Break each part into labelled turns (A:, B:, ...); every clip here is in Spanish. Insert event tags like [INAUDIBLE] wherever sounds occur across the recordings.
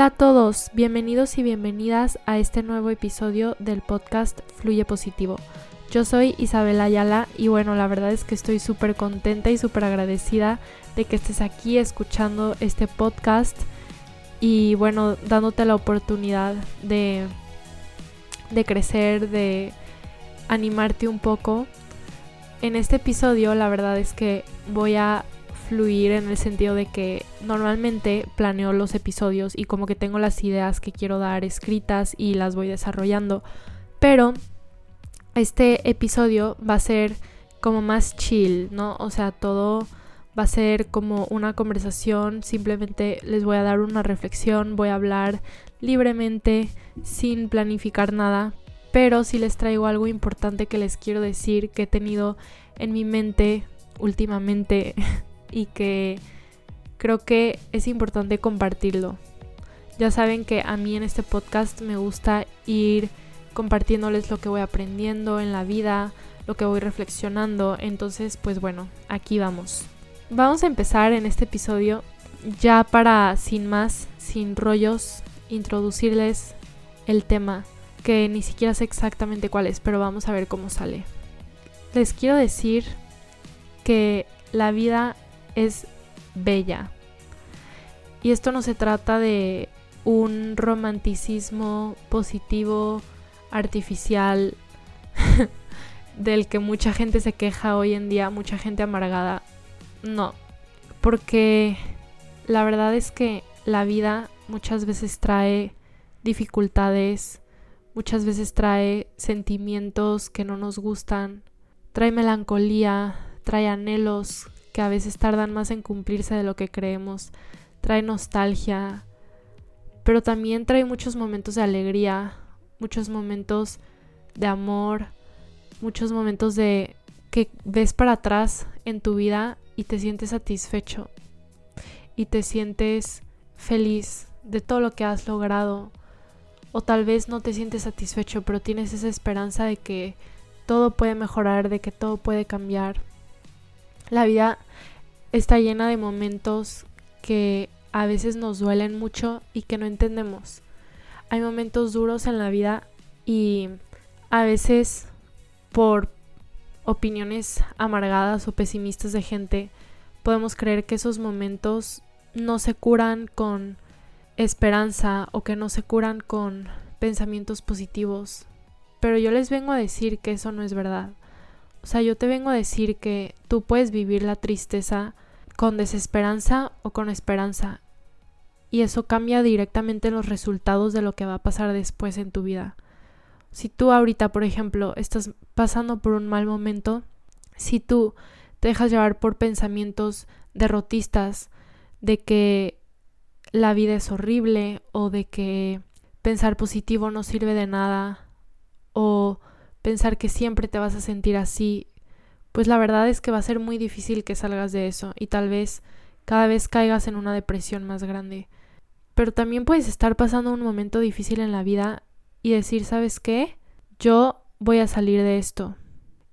A: Hola a todos, bienvenidos y bienvenidas a este nuevo episodio del podcast Fluye Positivo. Yo soy Isabel Ayala y bueno, la verdad es que estoy súper contenta y súper agradecida de que estés aquí escuchando este podcast y bueno, dándote la oportunidad de, de crecer, de animarte un poco. En este episodio la verdad es que voy a fluir en el sentido de que normalmente planeo los episodios y como que tengo las ideas que quiero dar escritas y las voy desarrollando. Pero este episodio va a ser como más chill, ¿no? O sea, todo va a ser como una conversación, simplemente les voy a dar una reflexión, voy a hablar libremente, sin planificar nada, pero si les traigo algo importante que les quiero decir que he tenido en mi mente últimamente [LAUGHS] y que creo que es importante compartirlo. Ya saben que a mí en este podcast me gusta ir compartiéndoles lo que voy aprendiendo en la vida, lo que voy reflexionando. Entonces, pues bueno, aquí vamos. Vamos a empezar en este episodio ya para, sin más, sin rollos, introducirles el tema, que ni siquiera sé exactamente cuál es, pero vamos a ver cómo sale. Les quiero decir que la vida es bella. Y esto no se trata de un romanticismo positivo, artificial, [LAUGHS] del que mucha gente se queja hoy en día, mucha gente amargada. No, porque la verdad es que la vida muchas veces trae dificultades, muchas veces trae sentimientos que no nos gustan, trae melancolía, trae anhelos que a veces tardan más en cumplirse de lo que creemos, trae nostalgia, pero también trae muchos momentos de alegría, muchos momentos de amor, muchos momentos de que ves para atrás en tu vida y te sientes satisfecho y te sientes feliz de todo lo que has logrado o tal vez no te sientes satisfecho pero tienes esa esperanza de que todo puede mejorar, de que todo puede cambiar. La vida está llena de momentos que a veces nos duelen mucho y que no entendemos. Hay momentos duros en la vida y a veces por opiniones amargadas o pesimistas de gente podemos creer que esos momentos no se curan con esperanza o que no se curan con pensamientos positivos. Pero yo les vengo a decir que eso no es verdad. O sea, yo te vengo a decir que tú puedes vivir la tristeza con desesperanza o con esperanza. Y eso cambia directamente los resultados de lo que va a pasar después en tu vida. Si tú ahorita, por ejemplo, estás pasando por un mal momento, si tú te dejas llevar por pensamientos derrotistas de que la vida es horrible o de que pensar positivo no sirve de nada o pensar que siempre te vas a sentir así, pues la verdad es que va a ser muy difícil que salgas de eso y tal vez cada vez caigas en una depresión más grande. Pero también puedes estar pasando un momento difícil en la vida y decir, ¿sabes qué? Yo voy a salir de esto.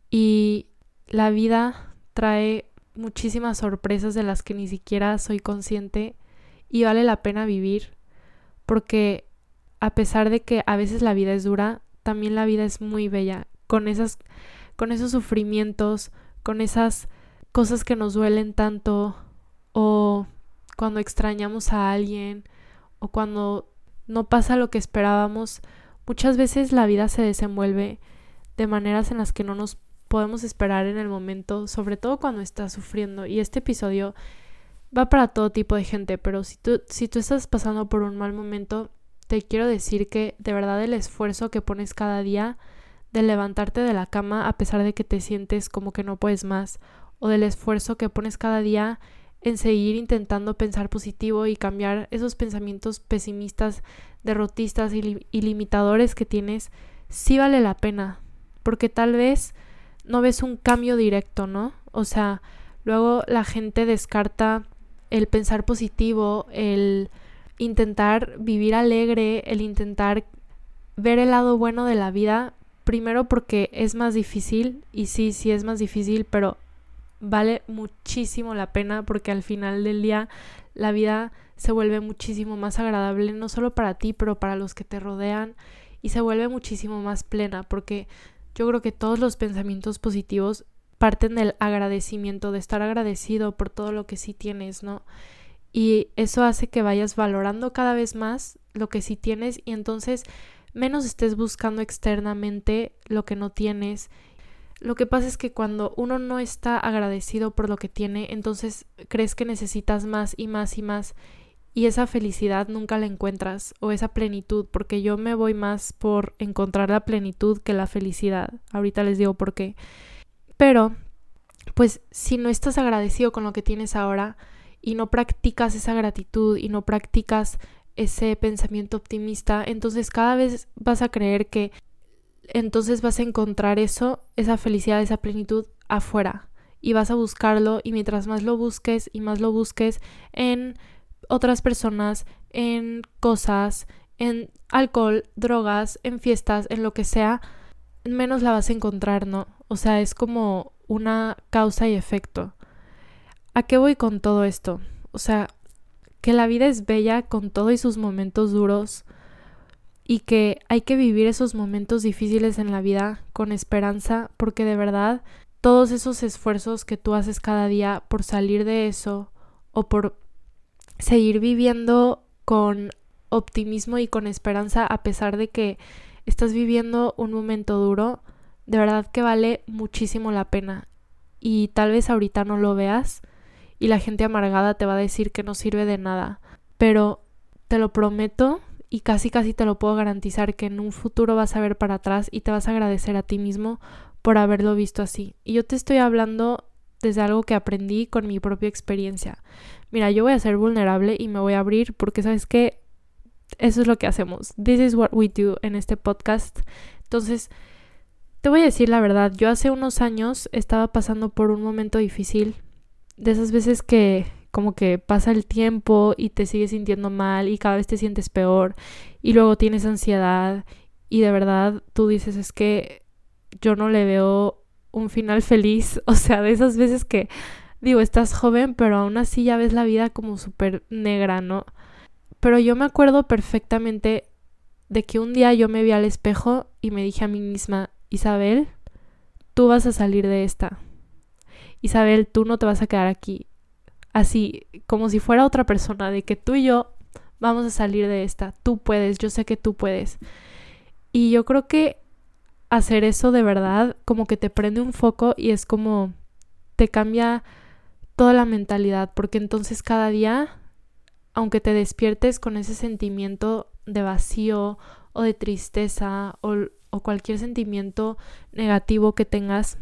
A: Y la vida trae muchísimas sorpresas de las que ni siquiera soy consciente y vale la pena vivir porque a pesar de que a veces la vida es dura, también la vida es muy bella, con esas con esos sufrimientos, con esas cosas que nos duelen tanto o cuando extrañamos a alguien o cuando no pasa lo que esperábamos, muchas veces la vida se desenvuelve de maneras en las que no nos podemos esperar en el momento, sobre todo cuando estás sufriendo. Y este episodio va para todo tipo de gente, pero si tú, si tú estás pasando por un mal momento, te quiero decir que de verdad el esfuerzo que pones cada día de levantarte de la cama a pesar de que te sientes como que no puedes más o del esfuerzo que pones cada día en seguir intentando pensar positivo y cambiar esos pensamientos pesimistas, derrotistas y, limitadores que tienes, sí vale la pena, porque tal vez no ves un cambio directo, ¿no? O sea, luego la gente descarta el pensar positivo, el intentar vivir alegre, el intentar ver el lado bueno de la vida, primero porque es más difícil, y sí, sí es más difícil, pero vale muchísimo la pena porque al final del día la vida se vuelve muchísimo más agradable, no solo para ti, pero para los que te rodean y se vuelve muchísimo más plena porque yo creo que todos los pensamientos positivos parten del agradecimiento, de estar agradecido por todo lo que sí tienes, ¿no? Y eso hace que vayas valorando cada vez más lo que sí tienes y entonces menos estés buscando externamente lo que no tienes. Lo que pasa es que cuando uno no está agradecido por lo que tiene, entonces crees que necesitas más y más y más y esa felicidad nunca la encuentras o esa plenitud, porque yo me voy más por encontrar la plenitud que la felicidad. Ahorita les digo por qué. Pero, pues si no estás agradecido con lo que tienes ahora y no practicas esa gratitud y no practicas ese pensamiento optimista, entonces cada vez vas a creer que entonces vas a encontrar eso, esa felicidad, esa plenitud afuera y vas a buscarlo y mientras más lo busques y más lo busques en otras personas, en cosas, en alcohol, drogas, en fiestas, en lo que sea, menos la vas a encontrar, ¿no? O sea, es como una causa y efecto. ¿A qué voy con todo esto? O sea, que la vida es bella con todo y sus momentos duros y que hay que vivir esos momentos difíciles en la vida con esperanza porque de verdad todos esos esfuerzos que tú haces cada día por salir de eso o por seguir viviendo con optimismo y con esperanza a pesar de que estás viviendo un momento duro, de verdad que vale muchísimo la pena. Y tal vez ahorita no lo veas y la gente amargada te va a decir que no sirve de nada, pero te lo prometo y casi casi te lo puedo garantizar que en un futuro vas a ver para atrás y te vas a agradecer a ti mismo por haberlo visto así. Y yo te estoy hablando desde algo que aprendí con mi propia experiencia mira, yo voy a ser vulnerable y me voy a abrir porque sabes que eso es lo que hacemos. This is what we do en este podcast. Entonces, te voy a decir la verdad, yo hace unos años estaba pasando por un momento difícil, de esas veces que como que pasa el tiempo y te sigues sintiendo mal y cada vez te sientes peor y luego tienes ansiedad y de verdad tú dices es que yo no le veo un final feliz, [LAUGHS] o sea, de esas veces que digo, estás joven, pero aún así ya ves la vida como súper negra, ¿no? Pero yo me acuerdo perfectamente de que un día yo me vi al espejo y me dije a mí misma, Isabel, tú vas a salir de esta. Isabel, tú no te vas a quedar aquí. Así, como si fuera otra persona, de que tú y yo vamos a salir de esta. Tú puedes, yo sé que tú puedes. Y yo creo que hacer eso de verdad como que te prende un foco y es como te cambia toda la mentalidad, porque entonces cada día, aunque te despiertes con ese sentimiento de vacío o de tristeza o, o cualquier sentimiento negativo que tengas,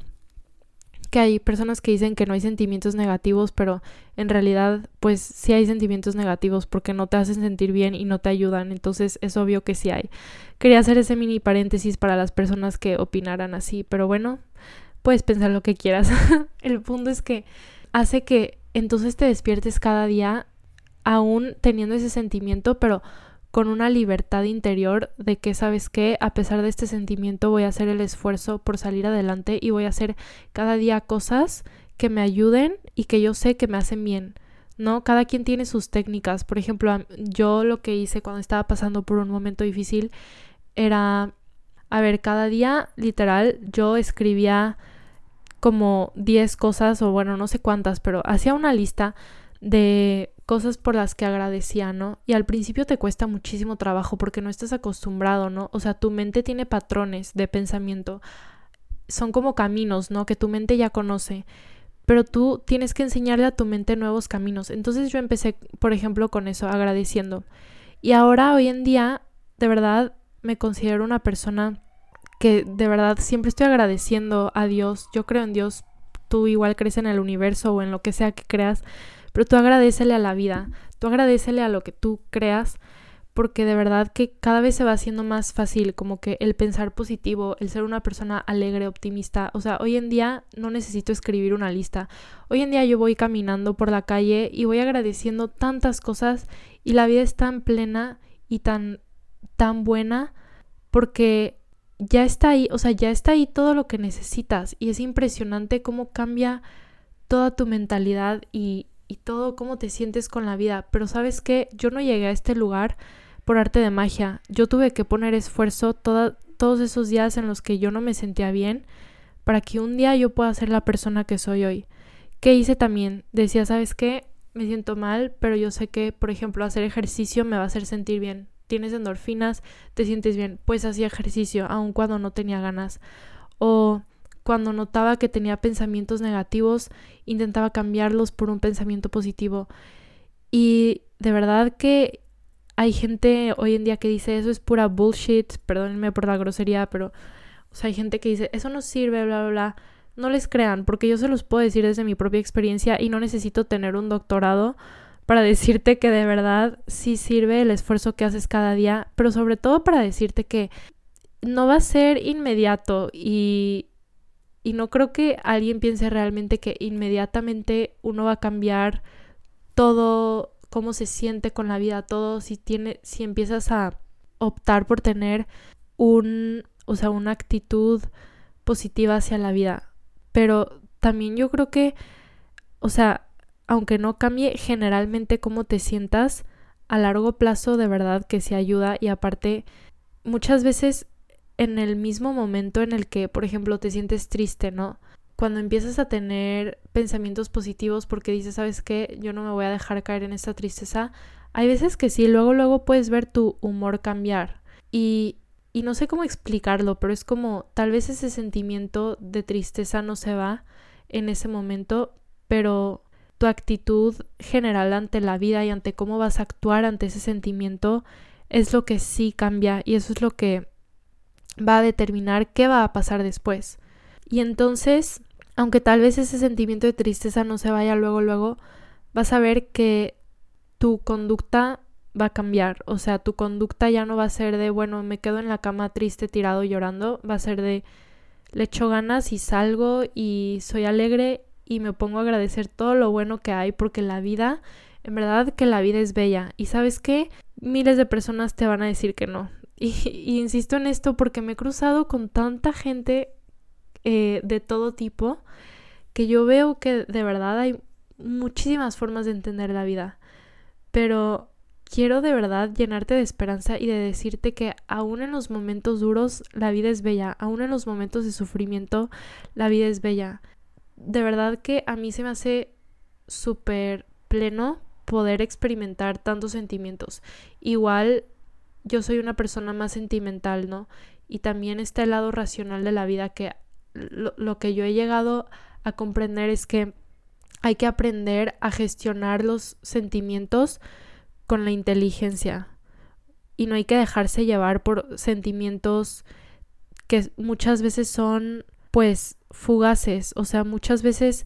A: que hay personas que dicen que no hay sentimientos negativos, pero en realidad pues sí hay sentimientos negativos porque no te hacen sentir bien y no te ayudan, entonces es obvio que sí hay. Quería hacer ese mini paréntesis para las personas que opinaran así, pero bueno, puedes pensar lo que quieras. [LAUGHS] El punto es que hace que entonces te despiertes cada día aún teniendo ese sentimiento, pero con una libertad interior de que sabes que a pesar de este sentimiento voy a hacer el esfuerzo por salir adelante y voy a hacer cada día cosas que me ayuden y que yo sé que me hacen bien. ¿no? Cada quien tiene sus técnicas. Por ejemplo, yo lo que hice cuando estaba pasando por un momento difícil era, a ver, cada día, literal, yo escribía como 10 cosas o bueno, no sé cuántas, pero hacía una lista de cosas por las que agradecía, ¿no? Y al principio te cuesta muchísimo trabajo porque no estás acostumbrado, ¿no? O sea, tu mente tiene patrones de pensamiento. Son como caminos, ¿no? Que tu mente ya conoce. Pero tú tienes que enseñarle a tu mente nuevos caminos. Entonces yo empecé, por ejemplo, con eso, agradeciendo. Y ahora, hoy en día, de verdad, me considero una persona que de verdad siempre estoy agradeciendo a Dios. Yo creo en Dios, tú igual crees en el universo o en lo que sea que creas, pero tú agradecele a la vida, tú agradecele a lo que tú creas, porque de verdad que cada vez se va haciendo más fácil como que el pensar positivo, el ser una persona alegre, optimista. O sea, hoy en día no necesito escribir una lista. Hoy en día yo voy caminando por la calle y voy agradeciendo tantas cosas y la vida es tan plena y tan tan buena porque ya está ahí, o sea, ya está ahí todo lo que necesitas y es impresionante cómo cambia toda tu mentalidad y, y todo cómo te sientes con la vida. Pero sabes qué, yo no llegué a este lugar por arte de magia. Yo tuve que poner esfuerzo todos esos días en los que yo no me sentía bien para que un día yo pueda ser la persona que soy hoy. ¿Qué hice también? Decía, ¿sabes qué? Me siento mal, pero yo sé que, por ejemplo, hacer ejercicio me va a hacer sentir bien. Tienes endorfinas, te sientes bien. Pues hacía ejercicio, aun cuando no tenía ganas. O cuando notaba que tenía pensamientos negativos, intentaba cambiarlos por un pensamiento positivo. Y de verdad que hay gente hoy en día que dice eso es pura bullshit, perdónenme por la grosería, pero o sea, hay gente que dice eso no sirve, bla, bla, bla no les crean, porque yo se los puedo decir desde mi propia experiencia y no necesito tener un doctorado para decirte que de verdad sí sirve el esfuerzo que haces cada día, pero sobre todo para decirte que no va a ser inmediato y, y no creo que alguien piense realmente que inmediatamente uno va a cambiar todo cómo se siente con la vida, todo si tiene si empiezas a optar por tener un, o sea, una actitud positiva hacia la vida. Pero también yo creo que, o sea, aunque no cambie generalmente cómo te sientas, a largo plazo de verdad que se ayuda y aparte muchas veces en el mismo momento en el que, por ejemplo, te sientes triste, ¿no? Cuando empiezas a tener pensamientos positivos porque dices, ¿sabes qué? Yo no me voy a dejar caer en esta tristeza. Hay veces que sí, luego, luego puedes ver tu humor cambiar. Y y no sé cómo explicarlo, pero es como tal vez ese sentimiento de tristeza no se va en ese momento, pero tu actitud general ante la vida y ante cómo vas a actuar ante ese sentimiento es lo que sí cambia y eso es lo que va a determinar qué va a pasar después. Y entonces, aunque tal vez ese sentimiento de tristeza no se vaya luego, luego, vas a ver que tu conducta va a cambiar. O sea, tu conducta ya no va a ser de, bueno, me quedo en la cama triste, tirado, llorando. Va a ser de, le echo ganas y salgo y soy alegre y me pongo a agradecer todo lo bueno que hay porque la vida, en verdad que la vida es bella. Y sabes qué? Miles de personas te van a decir que no. Y, insisto en esto porque me he cruzado con tanta gente eh, de todo tipo que yo veo que de verdad hay muchísimas formas de entender la vida. Pero quiero de verdad llenarte de esperanza y de decirte que aún en los momentos duros la vida es bella, aún en los momentos de sufrimiento la vida es bella. De verdad que a mí se me hace súper pleno poder experimentar tantos sentimientos. Igual yo soy una persona más sentimental, ¿no? Y también está el lado racional de la vida que lo, lo que yo he llegado a comprender es que hay que aprender a gestionar los sentimientos con la inteligencia. Y no hay que dejarse llevar por sentimientos que muchas veces son pues fugaces, o sea, muchas veces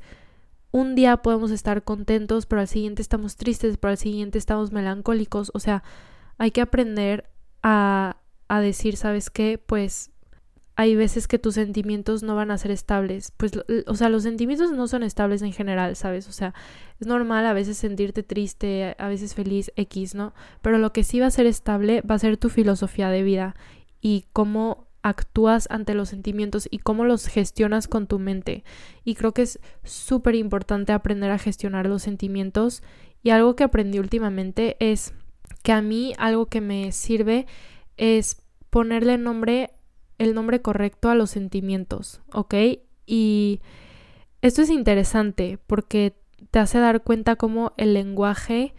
A: un día podemos estar contentos, pero al siguiente estamos tristes, pero al siguiente estamos melancólicos, o sea, hay que aprender a, a decir, ¿sabes qué? Pues hay veces que tus sentimientos no van a ser estables. Pues, o sea, los sentimientos no son estables en general, ¿sabes? O sea, es normal a veces sentirte triste, a veces feliz, X, ¿no? Pero lo que sí va a ser estable va a ser tu filosofía de vida y cómo actúas ante los sentimientos y cómo los gestionas con tu mente. Y creo que es súper importante aprender a gestionar los sentimientos. Y algo que aprendí últimamente es que a mí algo que me sirve es ponerle nombre el nombre correcto a los sentimientos, ¿ok? Y esto es interesante porque te hace dar cuenta cómo el lenguaje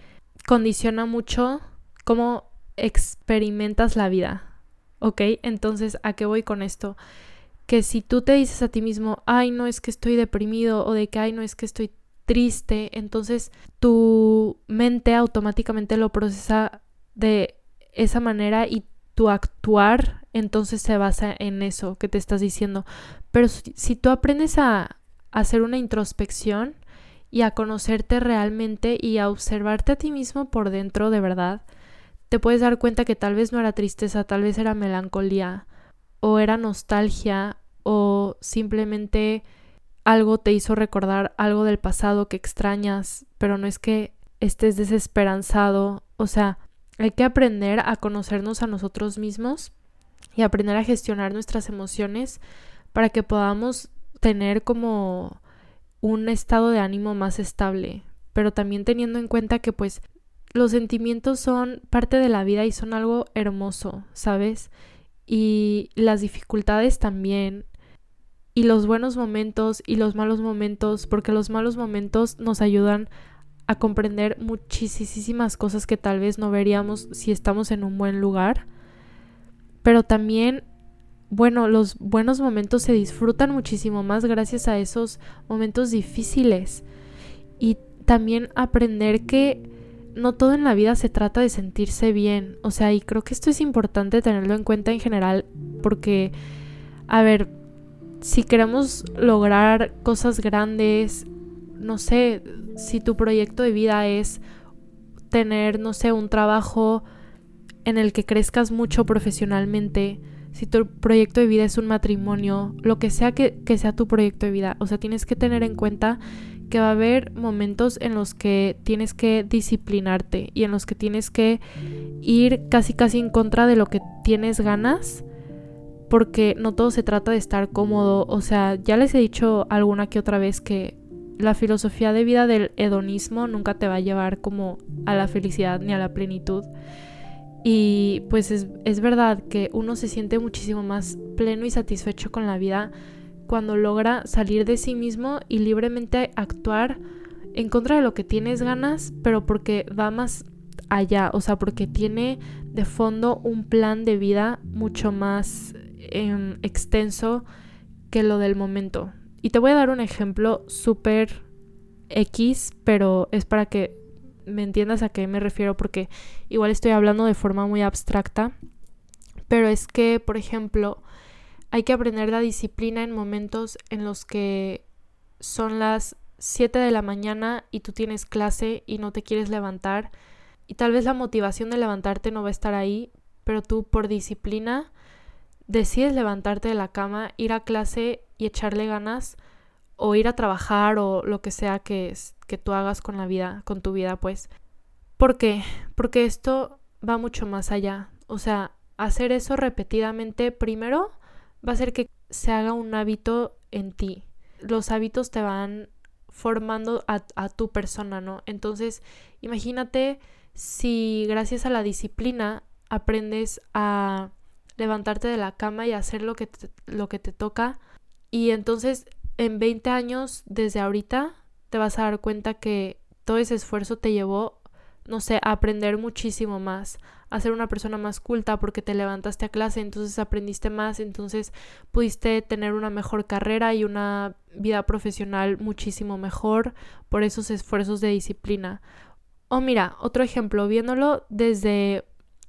A: condiciona mucho cómo experimentas la vida, ¿ok? Entonces, ¿a qué voy con esto? Que si tú te dices a ti mismo, ay, no es que estoy deprimido o de que, ay, no es que estoy triste, entonces tu mente automáticamente lo procesa de esa manera y tu actuar entonces se basa en eso que te estás diciendo. Pero si, tú aprendes a, hacer una introspección y a conocerte realmente y a observarte a ti mismo por dentro de verdad, te puedes dar cuenta que tal vez no era tristeza, tal vez era melancolía o era nostalgia o simplemente algo te hizo recordar algo del pasado que extrañas, pero no es que estés desesperanzado, o sea, hay que aprender a conocernos a nosotros mismos y aprender a gestionar nuestras emociones para que podamos tener como un estado de ánimo más estable, pero también teniendo en cuenta que pues los sentimientos son parte de la vida y son algo hermoso, ¿sabes? Y las dificultades también, y los buenos momentos y los malos momentos, porque los malos momentos nos ayudan a comprender muchísimas cosas que tal vez no veríamos si estamos en un buen lugar. Pero también, bueno, los buenos momentos se disfrutan muchísimo más gracias a esos momentos difíciles. Y también aprender que no todo en la vida se trata de sentirse bien. O sea, y creo que esto es importante tenerlo en cuenta en general porque, a ver, si queremos lograr cosas grandes, no sé, si tu proyecto de vida es tener, no sé, un trabajo en el que crezcas mucho profesionalmente, si tu proyecto de vida es un matrimonio, lo que sea que, sea tu proyecto de vida, o sea, tienes que tener en cuenta que va a haber momentos en los que tienes que disciplinarte y en los que tienes que ir casi casi en contra de lo que tienes ganas porque no todo se trata de estar cómodo. O sea, ya les he dicho alguna que otra vez que la filosofía de vida del hedonismo nunca te va a llevar como a la felicidad ni a la plenitud. Y pues es, es verdad que uno se siente muchísimo más pleno y satisfecho con la vida cuando logra salir de sí mismo y libremente actuar en contra de lo que tienes ganas, pero porque va más allá, o sea, porque tiene de fondo un plan de vida mucho más Em, extenso que lo del momento. Y te voy a dar un ejemplo súper X, pero es para que me entiendas a qué me refiero porque igual estoy hablando de forma muy abstracta. Pero es que, por ejemplo, hay que aprender la disciplina en momentos en los que son las 7 de la mañana y tú tienes clase y no te quieres levantar. Y tal vez la motivación de levantarte no va a estar ahí, pero tú por disciplina decides levantarte de la cama, ir a clase y echarle ganas o ir a trabajar o lo que sea que, que tú hagas con la vida, con tu vida, pues. ¿Por qué? Porque esto va mucho más allá. O sea, hacer eso repetidamente primero va a hacer que se haga un hábito en ti. Los hábitos te van formando a, a tu persona, ¿no? Entonces, imagínate si gracias a la disciplina aprendes a levantarte de la cama y hacer lo que te, lo que te toca. Y entonces en 20 años desde ahorita te vas a dar cuenta que todo ese esfuerzo te llevó, no sé, a aprender muchísimo más, a ser una persona más culta porque te levantaste a clase, entonces aprendiste más, entonces pudiste tener una mejor carrera y una vida profesional muchísimo mejor por esos esfuerzos de disciplina. O mira, otro ejemplo, viéndolo desde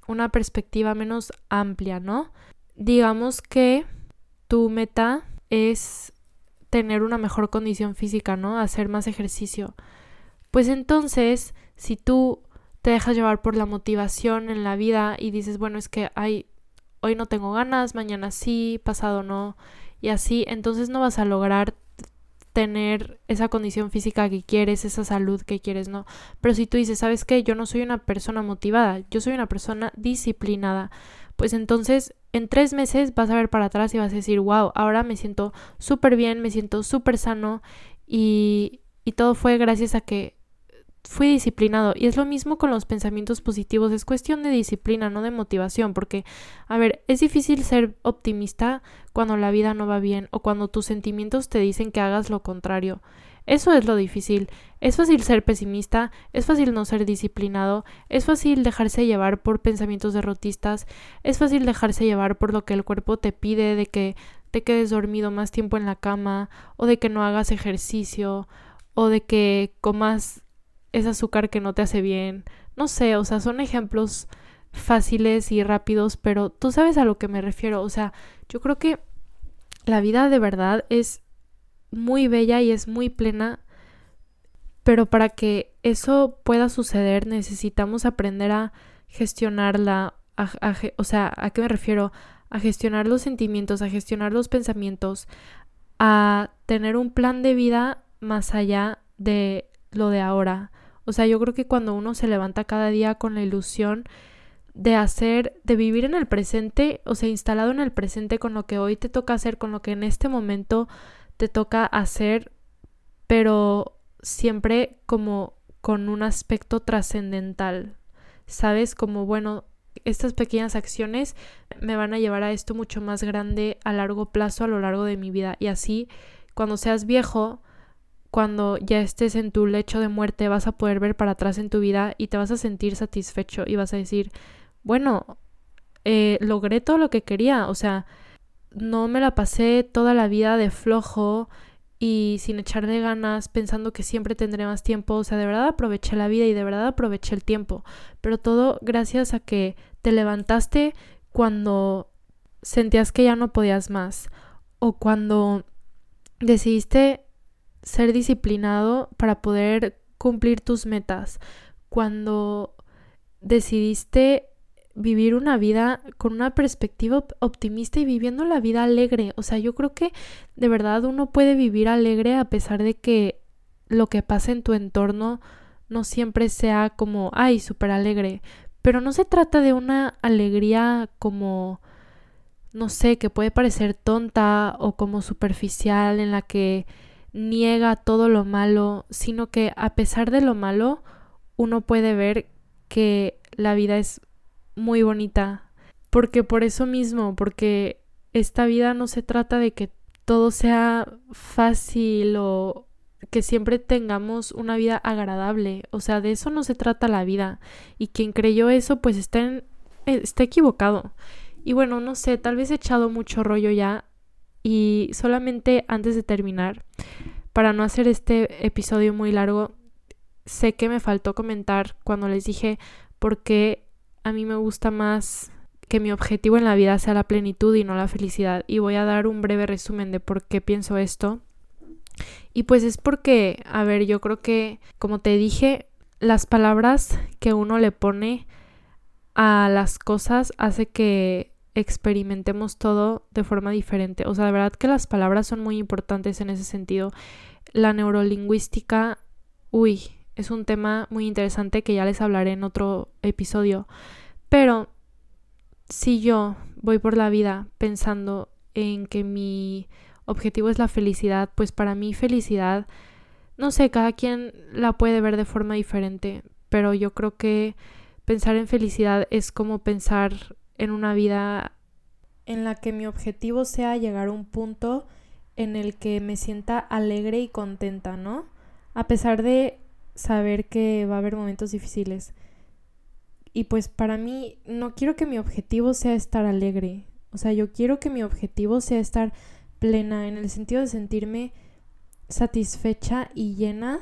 A: una perspectiva menos amplia, ¿no? Digamos que tu meta es tener una mejor condición física, ¿no? Hacer más ejercicio. Pues entonces, si tú te dejas llevar por la motivación en la vida y dices, bueno, es que hay hoy no tengo ganas, mañana sí, pasado no, y así, entonces no vas a lograr tener esa condición física que quieres, esa salud que quieres, ¿no? Pero si tú dices, ¿sabes qué? Yo no soy una persona motivada, yo soy una persona disciplinada, pues entonces en tres meses vas a ver para atrás y vas a decir, wow, ahora me siento súper bien, me siento súper sano y, y todo fue gracias a que fui disciplinado. Y es lo mismo con los pensamientos positivos, es cuestión de disciplina, no de motivación, porque, a ver, es difícil ser optimista cuando la vida no va bien o cuando tus sentimientos te dicen que hagas lo contrario. Eso es lo difícil. Es fácil ser pesimista, es fácil no ser disciplinado, es fácil dejarse llevar por pensamientos derrotistas, es fácil dejarse llevar por lo que el cuerpo te pide de que te quedes dormido más tiempo en la cama o de que no hagas ejercicio o de que comas es azúcar que no te hace bien. No sé, o sea, son ejemplos fáciles y rápidos, pero tú sabes a lo que me refiero. O sea, yo creo que la vida de verdad es muy bella y es muy plena, pero para que eso pueda suceder necesitamos aprender a gestionarla. o sea, ¿a qué me refiero? A gestionar los sentimientos, a gestionar los pensamientos, a tener un plan de vida más allá de lo de ahora. O sea, yo creo que cuando uno se levanta cada día con la ilusión de hacer, de vivir en el presente, o sea, instalado en el presente con lo que hoy te toca hacer, con lo que en este momento te toca hacer, pero siempre como con un aspecto trascendental, ¿sabes? Como, bueno, estas pequeñas acciones me van a llevar a esto mucho más grande a largo plazo a lo largo de mi vida y así cuando seas viejo, cuando ya estés en tu lecho de muerte, vas a poder ver para atrás en tu vida y te vas a sentir satisfecho y vas a decir, bueno, eh, logré todo lo que quería, o sea, no me la pasé toda la vida de flojo y sin echarle ganas, pensando que siempre tendré más tiempo, o sea, de verdad aproveché la vida y de verdad aproveché el tiempo, pero todo gracias a que te levantaste cuando sentías que ya no podías más o cuando decidiste ser disciplinado para poder cumplir tus metas, cuando decidiste vivir una vida con una perspectiva optimista y viviendo la vida alegre. O sea, yo creo que de verdad uno puede vivir alegre a pesar de que lo que pasa en tu entorno no siempre sea como, ay, súper alegre. Pero no se trata de una alegría como, no sé, que puede parecer tonta o como superficial en la que niega todo lo malo, sino que a pesar de lo malo, uno puede ver que la vida es muy bonita. Porque por eso mismo, porque esta vida no se trata de que todo sea fácil o que siempre tengamos una vida agradable. O sea, de eso no se trata la vida. Y quien creyó eso, pues está, en, está equivocado. Y bueno, no sé, tal vez he echado mucho rollo ya. Y solamente antes de terminar, para no hacer este episodio muy largo, sé que me faltó comentar cuando les dije por qué a mí me gusta más que mi objetivo en la vida sea la plenitud y no la felicidad. Y voy a dar un breve resumen de por qué pienso esto. Y pues es porque, a ver, yo creo que, como te dije, las palabras que uno le pone a las cosas hace que experimentemos todo de forma diferente. O sea, de verdad que las palabras son muy importantes en ese sentido. La neurolingüística, uy, es un tema muy interesante que ya les hablaré en otro episodio. Pero si yo voy por la vida pensando en que mi objetivo es la felicidad, pues para mí felicidad, no sé, cada quien la puede ver de forma diferente, pero yo creo que pensar en felicidad es como pensar en una vida en la que mi objetivo sea llegar a un punto en el que me sienta alegre y contenta, ¿no? A pesar de saber que va a haber momentos difíciles. Y pues para mí no quiero que mi objetivo sea estar alegre. O sea, yo quiero que mi objetivo sea estar plena en el sentido de sentirme satisfecha y llena.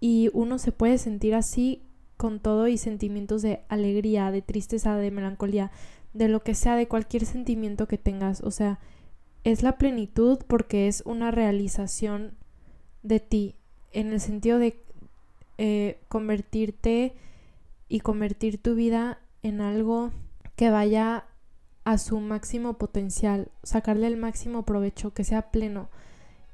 A: Y uno se puede sentir así con todo y sentimientos de alegría, de tristeza, de melancolía, de lo que sea, de cualquier sentimiento que tengas. O sea, es la plenitud porque es una realización de ti, en el sentido de eh, convertirte y convertir tu vida en algo que vaya a su máximo potencial, sacarle el máximo provecho, que sea pleno,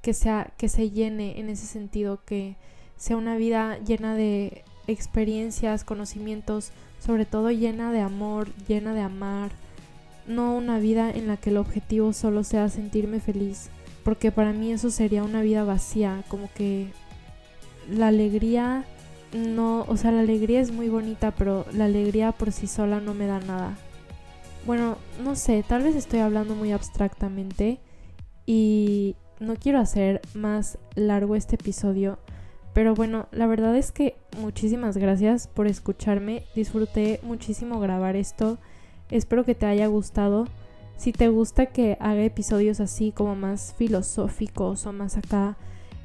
A: que sea que se llene en ese sentido, que sea una vida llena de experiencias, conocimientos, sobre todo llena de amor, llena de amar, no una vida en la que el objetivo solo sea sentirme feliz, porque para mí eso sería una vida vacía, como que la alegría no, o sea, la alegría es muy bonita, pero la alegría por sí sola no me da nada. Bueno, no sé, tal vez estoy hablando muy abstractamente y no quiero hacer más largo este episodio, pero bueno, la verdad es que muchísimas gracias por escucharme, disfruté muchísimo grabar esto, espero que te haya gustado. Si te gusta que haga episodios así como más filosóficos o más acá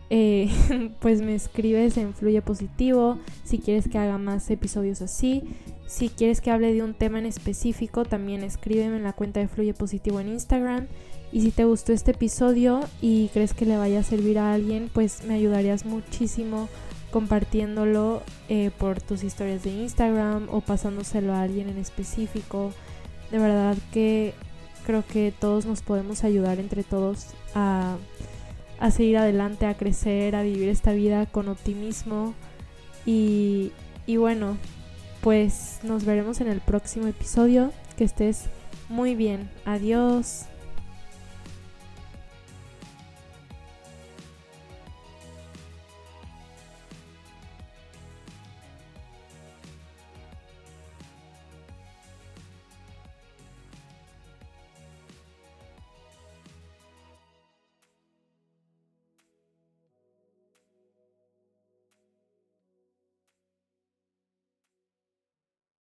A: eh, [LAUGHS] pues me escribes en Fluye Positivo, si quieres que haga más episodios así, si quieres que hable de un tema en específico, también escríbeme en la cuenta de Fluye Positivo en Instagram. Y si te gustó este episodio y crees que le vaya a servir a alguien, pues me ayudarías muchísimo compartiéndolo eh, por tus historias de Instagram o pasándoselo a alguien en específico. De verdad que creo que todos nos podemos ayudar entre todos a a seguir adelante, a crecer, a vivir esta vida con optimismo. Y, y bueno, pues nos veremos en el próximo episodio. Que estés muy bien. Adiós.